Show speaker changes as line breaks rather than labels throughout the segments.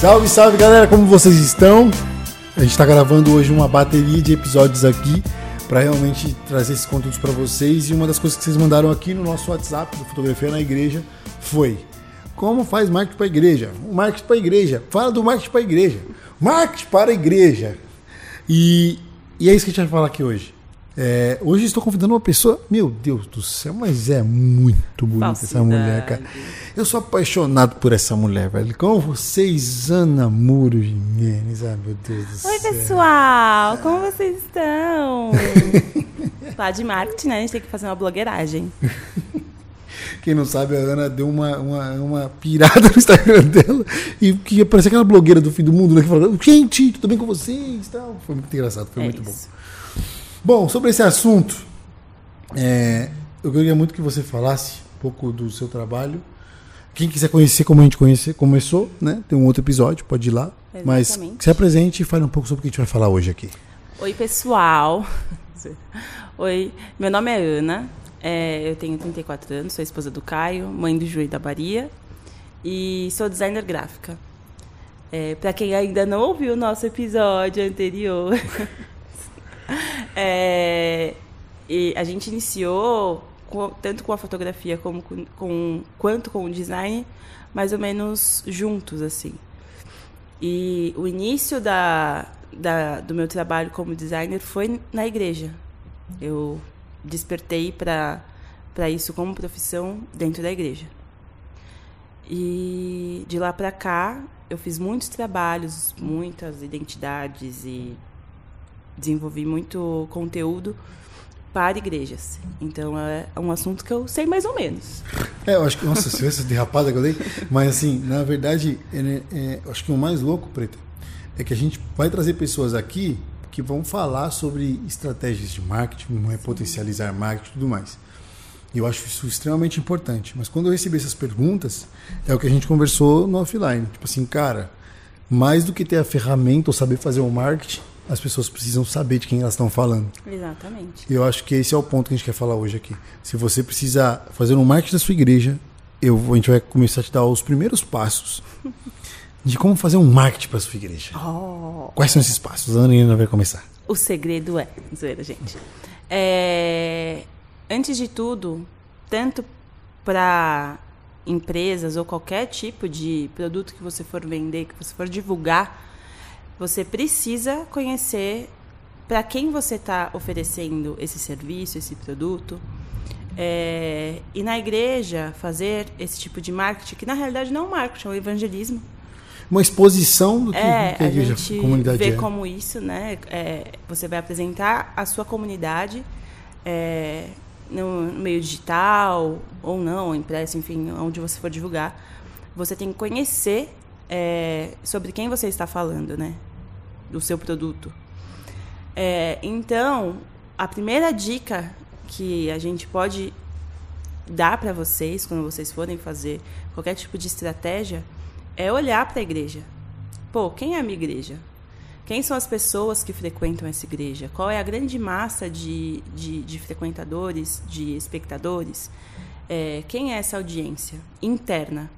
Salve, salve galera, como vocês estão? A gente está gravando hoje uma bateria de episódios aqui para realmente trazer esses conteúdos para vocês. E uma das coisas que vocês mandaram aqui no nosso WhatsApp do Fotografia na Igreja foi como faz marketing para a igreja? O marketing para a igreja. Fala do marketing para a igreja. Marketing para a igreja. E, e é isso que a gente vai falar aqui hoje. É, hoje estou convidando uma pessoa, meu Deus do céu, mas é muito bonita essa
Falsidade.
mulher, cara. Eu sou apaixonado por essa mulher, velho. Com vocês, Ana Muro Jimenez. Ai, meu Deus do
Oi,
céu.
pessoal! Como vocês estão? Lá de marketing, né? A gente tem que fazer uma blogueiragem.
Quem não sabe, a Ana deu uma, uma, uma pirada no Instagram dela e que parecia aquela blogueira do fim do mundo, né? Que falava, gente, tudo bem com vocês? Tal. Foi muito engraçado, foi
é
muito
isso.
Bom, sobre esse assunto, é, eu queria muito que você falasse um pouco do seu trabalho. Quem quiser conhecer como a gente conhece, começou, né? Tem um outro episódio, pode ir lá. Mas
Exatamente.
se apresente e fale um pouco sobre o que a gente vai falar hoje aqui.
Oi, pessoal! Oi, meu nome é Ana, é, eu tenho 34 anos, sou esposa do Caio, mãe do Ju e da Baria e sou designer gráfica. É, Para quem ainda não ouviu o nosso episódio anterior, é, e a gente iniciou com- tanto com a fotografia como com, com- quanto com o design, mais ou menos juntos assim. E o início da, da- do meu trabalho como designer foi na igreja. Eu despertei para isso como profissão dentro da igreja. E de lá para cá, eu fiz muitos trabalhos, muitas identidades e desenvolvi muito conteúdo para igrejas. Então é um assunto que eu sei mais ou menos.
É, eu acho que, nossa, viu essa derrapada que eu dei? Mas assim, na verdade, é, é, eu acho que o mais louco, Preta, é que a gente vai trazer pessoas aqui que vão falar sobre estratégias de marketing, é, potencializar marketing e tudo mais. E eu acho isso extremamente importante. Mas quando eu recebi essas perguntas, é o que a gente conversou no offline. Tipo assim, cara, mais do que ter a ferramenta ou saber fazer o marketing, as pessoas precisam saber de quem elas estão falando.
Exatamente.
E Eu acho que esse é o ponto que a gente quer falar hoje aqui. Se você precisa fazer um marketing da sua igreja, eu, a gente vai começar a te dar os primeiros passos de como fazer um marketing para sua igreja.
Oh.
Quais são esses passos? A Ana vai começar.
O segredo é, zoeira, gente. É, antes de tudo, tanto para empresas ou qualquer tipo de produto que você for vender, que você for divulgar, você precisa conhecer para quem você está oferecendo esse serviço, esse produto. É, e na igreja, fazer esse tipo de marketing, que na realidade não é um marketing, é um evangelismo.
Uma exposição do que,
É,
que a
a
igreja,
gente
comunidade
vê
é.
como isso, né? é, você vai apresentar a sua comunidade é, no, no meio digital ou não, impresso, enfim, onde você for divulgar. Você tem que conhecer é, sobre quem você está falando, né? Do seu produto. É, então, a primeira dica que a gente pode dar para vocês quando vocês forem fazer qualquer tipo de estratégia é olhar para a igreja. Pô, quem é a minha igreja? Quem são as pessoas que frequentam essa igreja? Qual é a grande massa de, de, de frequentadores, de espectadores? É, quem é essa audiência interna?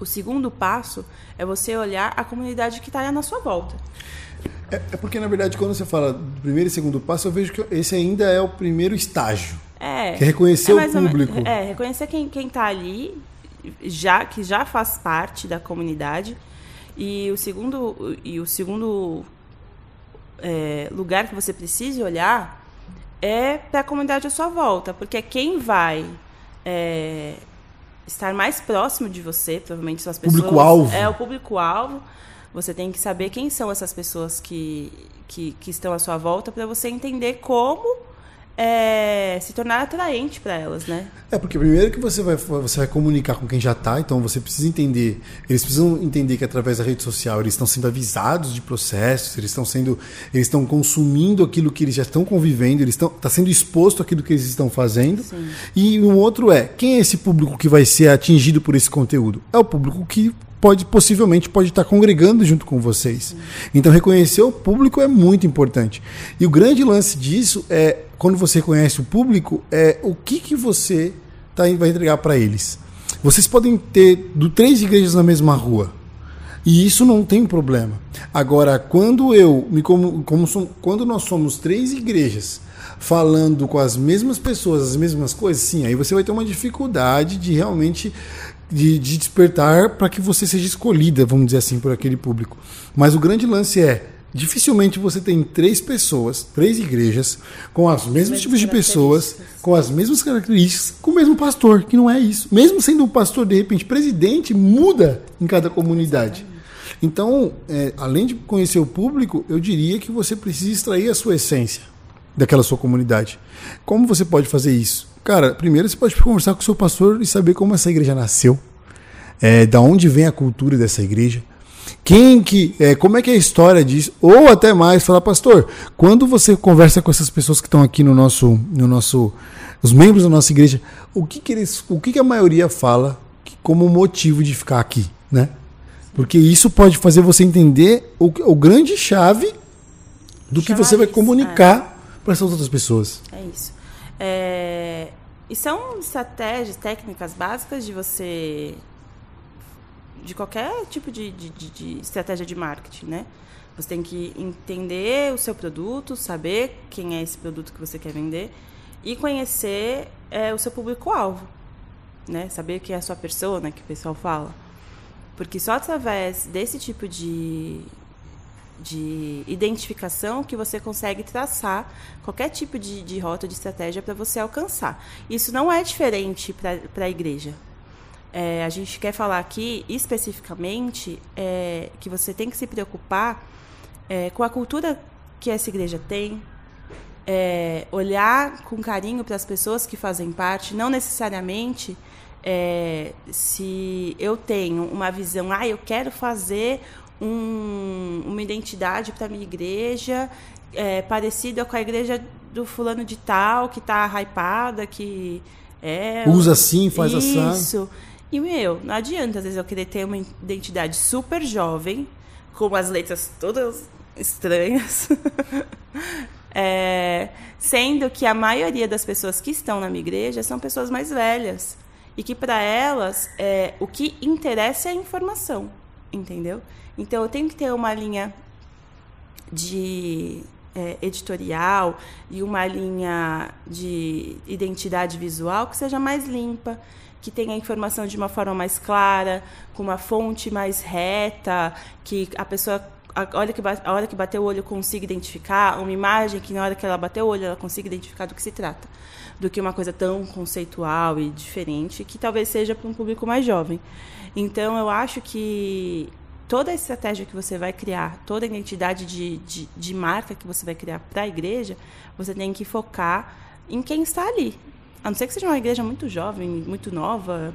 O segundo passo é você olhar a comunidade que está na sua volta.
É, é porque, na verdade, quando você fala do primeiro e segundo passo, eu vejo que esse ainda é o primeiro estágio.
É,
Que é reconhecer o
ou me-
público.
É, reconhecer quem, quem tá ali, já, que já faz parte da comunidade. E o segundo, e o segundo é, lugar que você precisa olhar é para a comunidade à sua volta, porque é quem vai é, estar mais próximo de você, provavelmente são as pessoas.
Público-alvo.
É o público-alvo. Você tem que saber quem são essas pessoas que, que, que estão à sua volta para você entender como é, se tornar atraente para elas, né?
É, porque primeiro que você vai, você vai comunicar com quem já está, então você precisa entender, eles precisam entender que através da rede social eles estão sendo avisados de processos, eles estão sendo, eles estão consumindo aquilo que eles já estão convivendo, eles estão, está sendo exposto àquilo que eles estão fazendo.
Sim.
E um outro é, quem é esse público que vai ser atingido por esse conteúdo? É o público que pode possivelmente pode estar congregando junto com vocês. Então reconhecer o público é muito importante. E o grande lance disso é quando você conhece o público é o que que você tá, vai entregar para eles. Vocês podem ter do três igrejas na mesma rua. E isso não tem problema. Agora, quando eu me como, como som, quando nós somos três igrejas falando com as mesmas pessoas, as mesmas coisas, sim, aí você vai ter uma dificuldade de realmente de, de despertar para que você seja escolhida, vamos dizer assim, por aquele público. Mas o grande lance é dificilmente você tem três pessoas, três igrejas, com os mesmos tipos de pessoas, com as mesmas características, com o mesmo pastor, que não é isso. Mesmo sendo um pastor, de repente, presidente, muda em cada comunidade. Então, é, além de conhecer o público, eu diria que você precisa extrair a sua essência daquela sua comunidade. Como você pode fazer isso? Cara, primeiro você pode conversar com o seu pastor e saber como essa igreja nasceu, é, da onde vem a cultura dessa igreja, quem que, é, como é que é a história disso, ou até mais, falar, pastor, quando você conversa com essas pessoas que estão aqui no nosso, no nosso, os membros da nossa igreja, o que que eles, o que que a maioria fala como motivo de ficar aqui, né? Porque isso pode fazer você entender o, o grande chave do que você vai comunicar é. para essas outras pessoas.
É isso. É, e são estratégias, técnicas básicas de você. de qualquer tipo de, de, de, estratégia de marketing, né? Você tem que entender o seu produto, saber quem é esse produto que você quer vender e conhecer é, o seu público-alvo, né? Saber quem é a sua persona, que o pessoal fala. Porque só através desse tipo de, de identificação que você consegue traçar qualquer tipo de, de rota, de estratégia para você alcançar. Isso não é diferente para a igreja. É, a gente quer falar aqui especificamente é, que você tem que se preocupar é, com a cultura que essa igreja tem, é, olhar com carinho para as pessoas que fazem parte, não necessariamente é, se eu tenho uma visão, ah, eu quero fazer um, uma identidade para minha igreja é, parecida com a igreja do fulano de tal, que está hypada, que é.
Usa assim, faz
isso.
assim.
Isso. E, meu, não adianta, às vezes, eu querer ter uma identidade super jovem, com as letras todas estranhas. é, sendo que a maioria das pessoas que estão na minha igreja são pessoas mais velhas e que para elas é, o que interessa é a informação, entendeu? Então eu tenho que ter uma linha de é, editorial e uma linha de identidade visual que seja mais limpa, que tenha a informação de uma forma mais clara, com uma fonte mais reta, que a pessoa a hora que, a hora que bater o olho consiga identificar, uma imagem que na hora que ela bater o olho ela consiga identificar do que se trata do que uma coisa tão conceitual e diferente, que talvez seja para um público mais jovem. Então, eu acho que toda a estratégia que você vai criar, toda a identidade de, de, de marca que você vai criar para a igreja, você tem que focar em quem está ali. A não ser que seja uma igreja muito jovem, muito nova,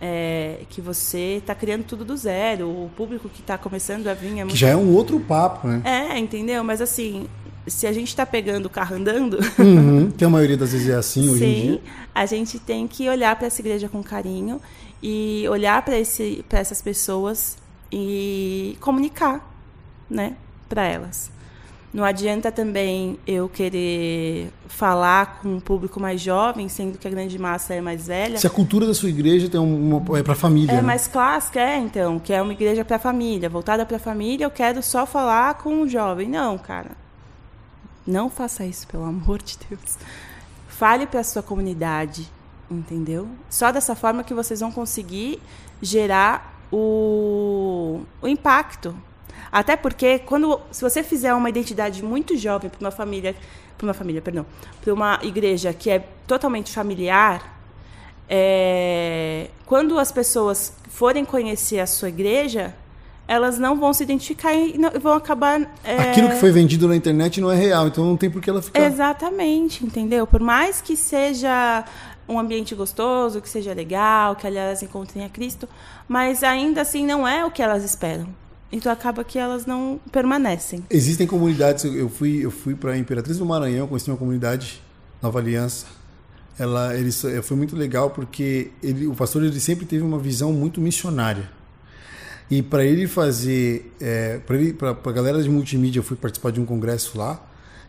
é, que você está criando tudo do zero, o público que está começando a vir é muito...
Que já é um outro papo, né?
É, entendeu? Mas assim, se a gente está pegando o carro andando.
Uhum, que a maioria das vezes é assim hoje
sim,
em dia.
A gente tem que olhar para essa igreja com carinho e olhar para essas pessoas e comunicar né, para elas. Não adianta também eu querer falar com um público mais jovem, sendo que a grande massa é mais velha.
Se a cultura da sua igreja tem uma, é para família.
É
né?
mais clássica, é então, que é uma igreja para família, voltada para família. Eu quero só falar com o jovem. Não, cara. Não faça isso, pelo amor de Deus. Fale para a sua comunidade, entendeu? Só dessa forma que vocês vão conseguir gerar o, o impacto. Até porque quando se você fizer uma identidade muito jovem para uma família, para uma família, perdão, para uma igreja que é totalmente familiar, é, quando as pessoas forem conhecer a sua igreja, elas não vão se identificar e não, vão acabar.
É... Aquilo que foi vendido na internet não é real, então não tem por que ela ficar.
Exatamente, entendeu? Por mais que seja um ambiente gostoso, que seja legal, que aliás encontrem a Cristo, mas ainda assim não é o que elas esperam. Então acaba que elas não permanecem.
Existem comunidades, eu fui, eu fui para Imperatriz do Maranhão, conheci uma comunidade, Nova Aliança. Ela, ele, foi muito legal porque ele, o pastor ele sempre teve uma visão muito missionária. E para ele fazer, é, para a galera de multimídia, eu fui participar de um congresso lá.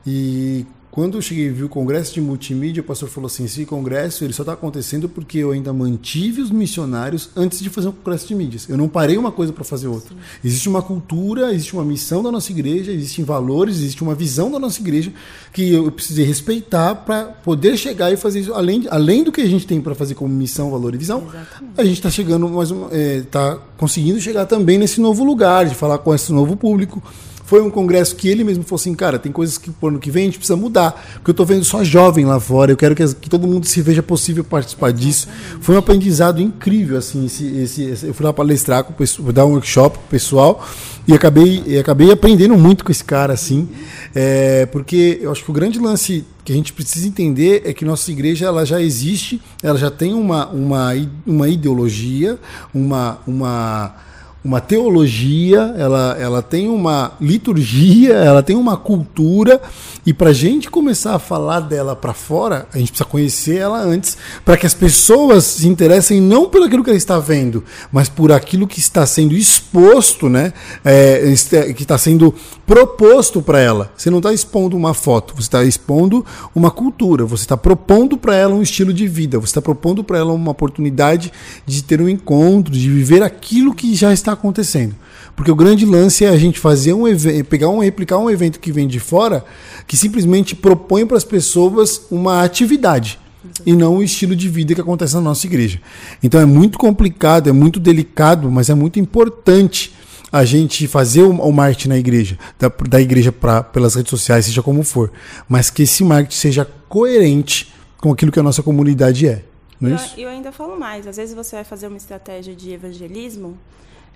E quando eu cheguei e vi o congresso de multimídia, o pastor falou assim: esse congresso ele só está acontecendo porque eu ainda mantive os missionários antes de fazer um congresso de mídias. Eu não parei uma coisa para fazer outra. Sim. Existe uma cultura, existe uma missão da nossa igreja, existem valores, existe uma visão da nossa igreja que eu precisei respeitar para poder chegar e fazer isso. Além, além do que a gente tem para fazer como missão, valor e visão, Exatamente. a gente está chegando está é, tá conseguindo chegar também nesse novo lugar de falar com esse novo público foi um congresso que ele mesmo falou assim, cara, tem coisas que por ano que vem a gente precisa mudar, porque eu estou vendo só jovem lá fora, eu quero que, que, todo mundo se veja possível participar disso. Foi um aprendizado incrível, assim, esse, esse, eu fui lá palestrar, com o pessoal, dar um workshop com o pessoal, e acabei, e acabei aprendendo muito com esse cara, assim, é, porque eu acho que o grande lance que a gente precisa entender é que nossa igreja ela já existe, ela já tem uma, uma, uma ideologia, uma, uma uma teologia, ela, ela tem uma liturgia, ela tem uma cultura, e para a gente começar a falar dela para fora, a gente precisa conhecer ela antes, para que as pessoas se interessem não pelo aquilo que ela está vendo, mas por aquilo que está sendo exposto, né? É, que está sendo proposto para ela. Você não está expondo uma foto, você está expondo uma cultura, você está propondo para ela um estilo de vida, você está propondo para ela uma oportunidade de ter um encontro, de viver aquilo que já está está acontecendo. Porque o grande lance é a gente fazer um evento, pegar um, replicar um evento que vem de fora, que simplesmente propõe para as pessoas uma atividade e não o estilo de vida que acontece na nossa igreja. Então é muito complicado, é muito delicado, mas é muito importante a gente fazer o, marketing na igreja, da, da igreja pra, pelas redes sociais, seja como for, mas que esse marketing seja coerente com aquilo que a nossa comunidade é. Não é
eu,
isso?
eu ainda falo mais. Às vezes você vai fazer uma estratégia de evangelismo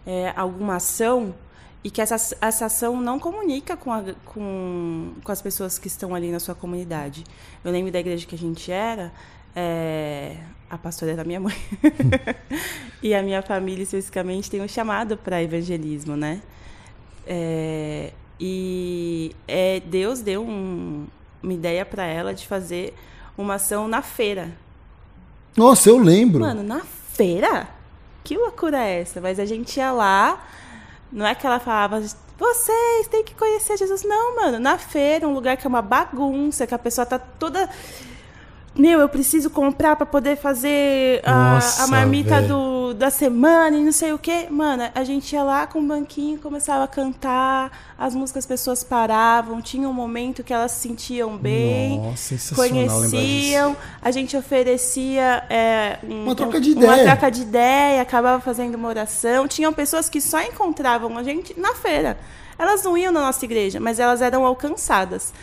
é, alguma ação e que essa, essa ação não comunica com, a, com, com as pessoas que estão ali na sua comunidade. Eu lembro da igreja que a gente era, é, a pastora era minha mãe. e a minha família, especificamente, tem um chamado para evangelismo, né? É, e é, Deus deu um, uma ideia para ela de fazer uma ação na feira.
Nossa, eu lembro.
Mano, na feira? Que loucura é essa? Mas a gente ia lá, não é que ela falava, vocês têm que conhecer Jesus. Não, mano, na feira, um lugar que é uma bagunça, que a pessoa tá toda meu, eu preciso comprar para poder fazer a, Nossa, a marmita do, da semana e não sei o quê. Mano, a gente ia lá com o banquinho, começava a cantar, as músicas as pessoas paravam, tinha um momento que elas se sentiam bem,
Nossa,
conheciam, a gente oferecia é,
um, uma troca de ideia.
Uma troca de ideia, acabava fazendo uma oração. Tinham pessoas que só encontravam a gente na feira. Elas não iam na nossa igreja, mas elas eram alcançadas.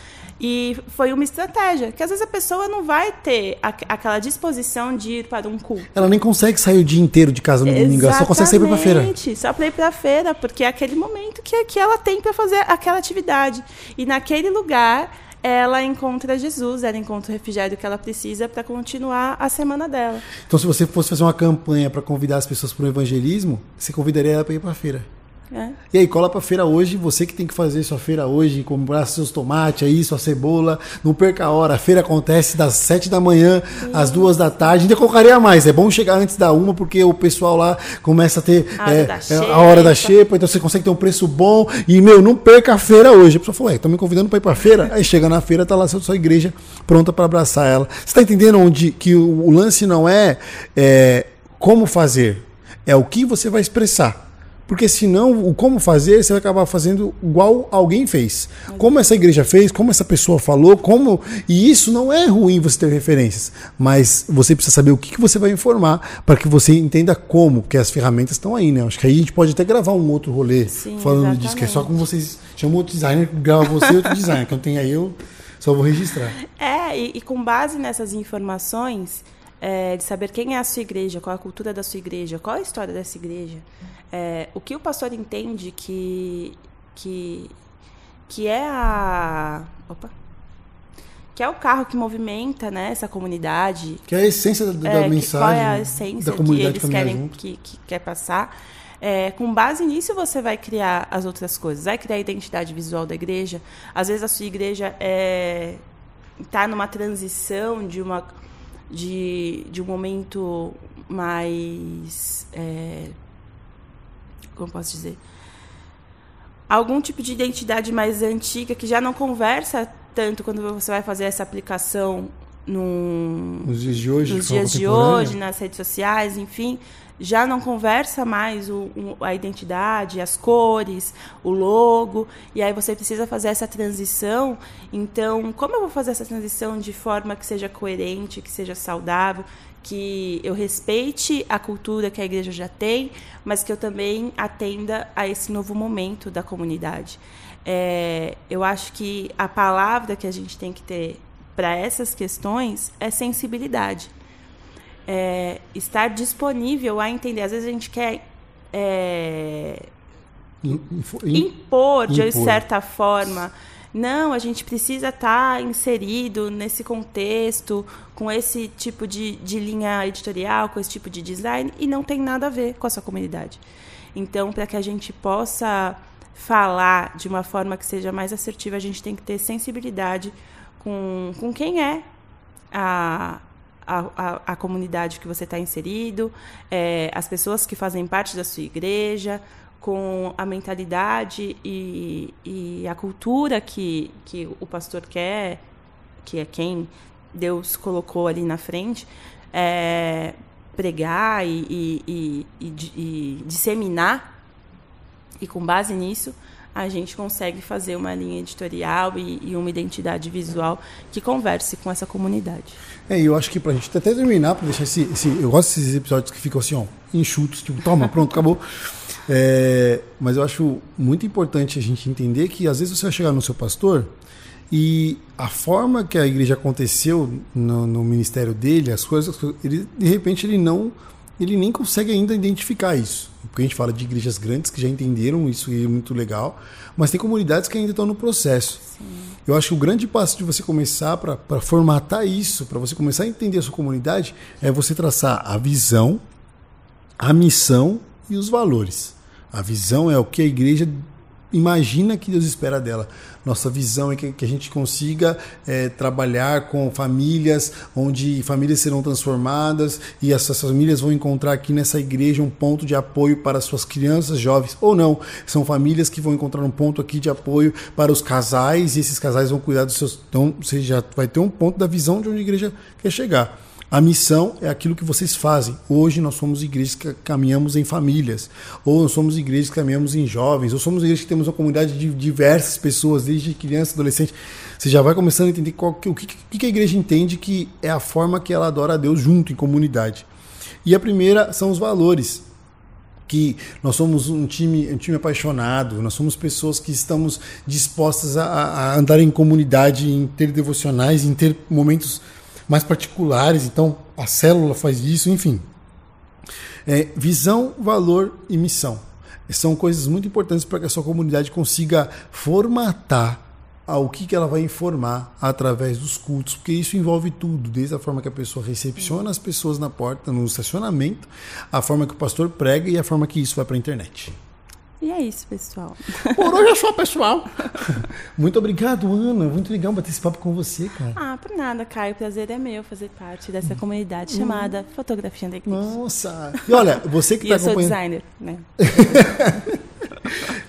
E foi uma estratégia, que às vezes a pessoa não vai ter a, aquela disposição de ir para um culto.
Ela nem consegue sair o dia inteiro de casa no domingo, ela só consegue sair para feira.
Só para ir para feira, porque é aquele momento que, que ela tem para fazer aquela atividade. E naquele lugar ela encontra Jesus, ela encontra o refrigério que ela precisa para continuar a semana dela.
Então, se você fosse fazer uma campanha para convidar as pessoas para o evangelismo, você convidaria ela para ir para a feira. É. E aí, cola pra feira hoje, você que tem que fazer sua feira hoje, comprar seus tomates aí, sua cebola, não perca a hora. A feira acontece das 7 da manhã às 2 da tarde. Ainda colocaria mais, é bom chegar antes da uma, porque o pessoal lá começa a ter a, é, é, a hora da xepa, então você consegue ter um preço bom. E, meu, não perca a feira hoje. A pessoa falou, ué, estão me convidando para ir pra feira? Aí chega na feira, tá lá a sua igreja pronta para abraçar ela. Você tá entendendo onde que o, o lance não é, é como fazer, é o que você vai expressar. Porque senão, o como fazer, você vai acabar fazendo igual alguém fez. Como essa igreja fez, como essa pessoa falou, como. E isso não é ruim você ter referências. Mas você precisa saber o que, que você vai informar para que você entenda como, porque as ferramentas estão aí, né? Acho que aí a gente pode até gravar um outro rolê Sim, falando exatamente. disso, que é só como vocês chamam outro designer, grava você e outro designer. Então tem aí eu só vou registrar.
É, e, e com base nessas informações é, de saber quem é a sua igreja, qual a cultura da sua igreja, qual a história dessa igreja, é, o que o pastor entende que, que, que é a. Opa! Que é o carro que movimenta né, essa comunidade.
Que é a essência da, da é, mensagem.
Qual é a essência que eles querem que, que quer passar. É, com base nisso, você vai criar as outras coisas. Vai criar a identidade visual da igreja. Às vezes, a sua igreja está é, tá numa transição de uma de, de um momento mais. É, como posso dizer? Algum tipo de identidade mais antiga que já não conversa tanto quando você vai fazer essa aplicação num,
Nos dias de hoje,
nos dias de hoje, nas redes sociais, enfim, já não conversa mais o- a identidade, as cores, o logo, e aí você precisa fazer essa transição. Então, como eu vou fazer essa transição de forma que seja coerente, que seja saudável, que eu respeite a cultura que a igreja já tem, mas que eu também atenda a esse novo momento da comunidade. É, eu acho que a palavra que a gente tem que ter para essas questões é sensibilidade é, estar disponível a entender. Às vezes a gente quer é,
In- info- in-
impor, de
impor.
certa forma. Não, a gente precisa estar inserido nesse contexto, com esse tipo de, de linha editorial, com esse tipo de design, e não tem nada a ver com a sua comunidade. Então, para que a gente possa falar de uma forma que seja mais assertiva, a gente tem que ter sensibilidade com, com quem é a, a, a, a comunidade que você está inserido, é, as pessoas que fazem parte da sua igreja, com a mentalidade e, e a cultura que, que o pastor quer, que é quem Deus colocou ali na frente, é, pregar e, e, e, e, di- e disseminar. E com base nisso, a gente consegue fazer uma linha editorial e, e uma identidade visual que converse com essa comunidade.
É, eu acho que pra gente até terminar, pra deixar esse, esse- Eu gosto desses episódios que ficam assim, ó, enxutos, tipo, toma, pronto, acabou. É, mas eu acho muito importante a gente entender que às vezes você vai chegar no seu pastor e a forma que a igreja aconteceu no, no ministério dele, as coisas, ele, de repente ele não. Ele nem consegue ainda identificar isso. Porque a gente fala de igrejas grandes que já entenderam isso e é muito legal, mas tem comunidades que ainda estão no processo. Eu acho que o grande passo de você começar para formatar isso, para você começar a entender a sua comunidade, é você traçar a visão, a missão e os valores. A visão é o que a igreja imagina que Deus espera dela. Nossa visão é que, que a gente consiga é, trabalhar com famílias, onde famílias serão transformadas e essas famílias vão encontrar aqui nessa igreja um ponto de apoio para suas crianças, jovens, ou não. São famílias que vão encontrar um ponto aqui de apoio para os casais e esses casais vão cuidar dos seus. Então, você já vai ter um ponto da visão de onde a igreja quer chegar. A missão é aquilo que vocês fazem. Hoje nós somos igrejas que caminhamos em famílias, ou nós somos igrejas que caminhamos em jovens, ou somos igrejas que temos uma comunidade de diversas pessoas, desde criança, adolescente. Você já vai começando a entender qual, o que, que que a igreja entende que é a forma que ela adora a Deus junto, em comunidade. E a primeira são os valores que nós somos um time, um time apaixonado, nós somos pessoas que estamos dispostas a, a andar em comunidade, em ter devocionais, em ter momentos mais particulares. Então, a célula faz isso, enfim. É, visão, valor e missão. São coisas muito importantes para que a sua comunidade consiga formatar ao que, que ela vai informar através dos cultos, porque isso envolve tudo, desde a forma que a pessoa recepciona as pessoas na porta, no estacionamento, a forma que o pastor prega e a forma que isso vai para a internet.
E é isso, pessoal.
Por hoje é só, pessoal. Muito obrigado, Ana. Muito legal bater esse papo com você, cara.
Ah, por nada, Caio. O prazer é meu fazer parte dessa comunidade chamada Fotografia da Igreja.
Nossa. E olha, você que
E
está
eu sou
acompanhando.
designer, né?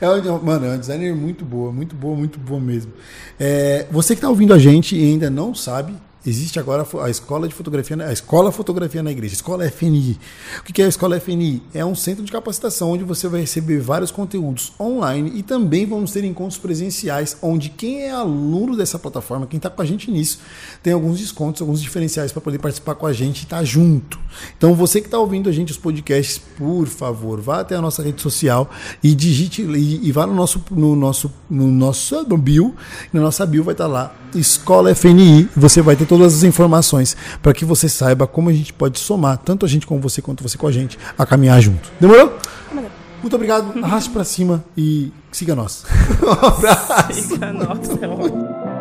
É, uma- mano, é uma designer muito boa, muito boa, muito boa mesmo. É, você que está ouvindo a gente e ainda não sabe, existe agora a escola de fotografia, a escola fotografia na igreja, escola FNI. O que é a escola FNI? É um centro de capacitação onde você vai receber vários conteúdos online e também vamos ter encontros presenciais, onde quem é aluno dessa plataforma, quem está com a gente nisso, tem alguns descontos, alguns diferenciais para poder participar com a gente e estar junto. Então você que está ouvindo a gente os podcasts, por favor, vá até a nossa rede social e digite e, e vá no nosso no nosso no nosso no bio, na nossa bio vai estar lá Escola FNI, você vai ter todas as informações para que você saiba como a gente pode somar, tanto a gente com você quanto você com a gente, a caminhar junto. Demorou? Muito obrigado, arraste para cima e siga nós. Um abraço.
Fica, nossa, é.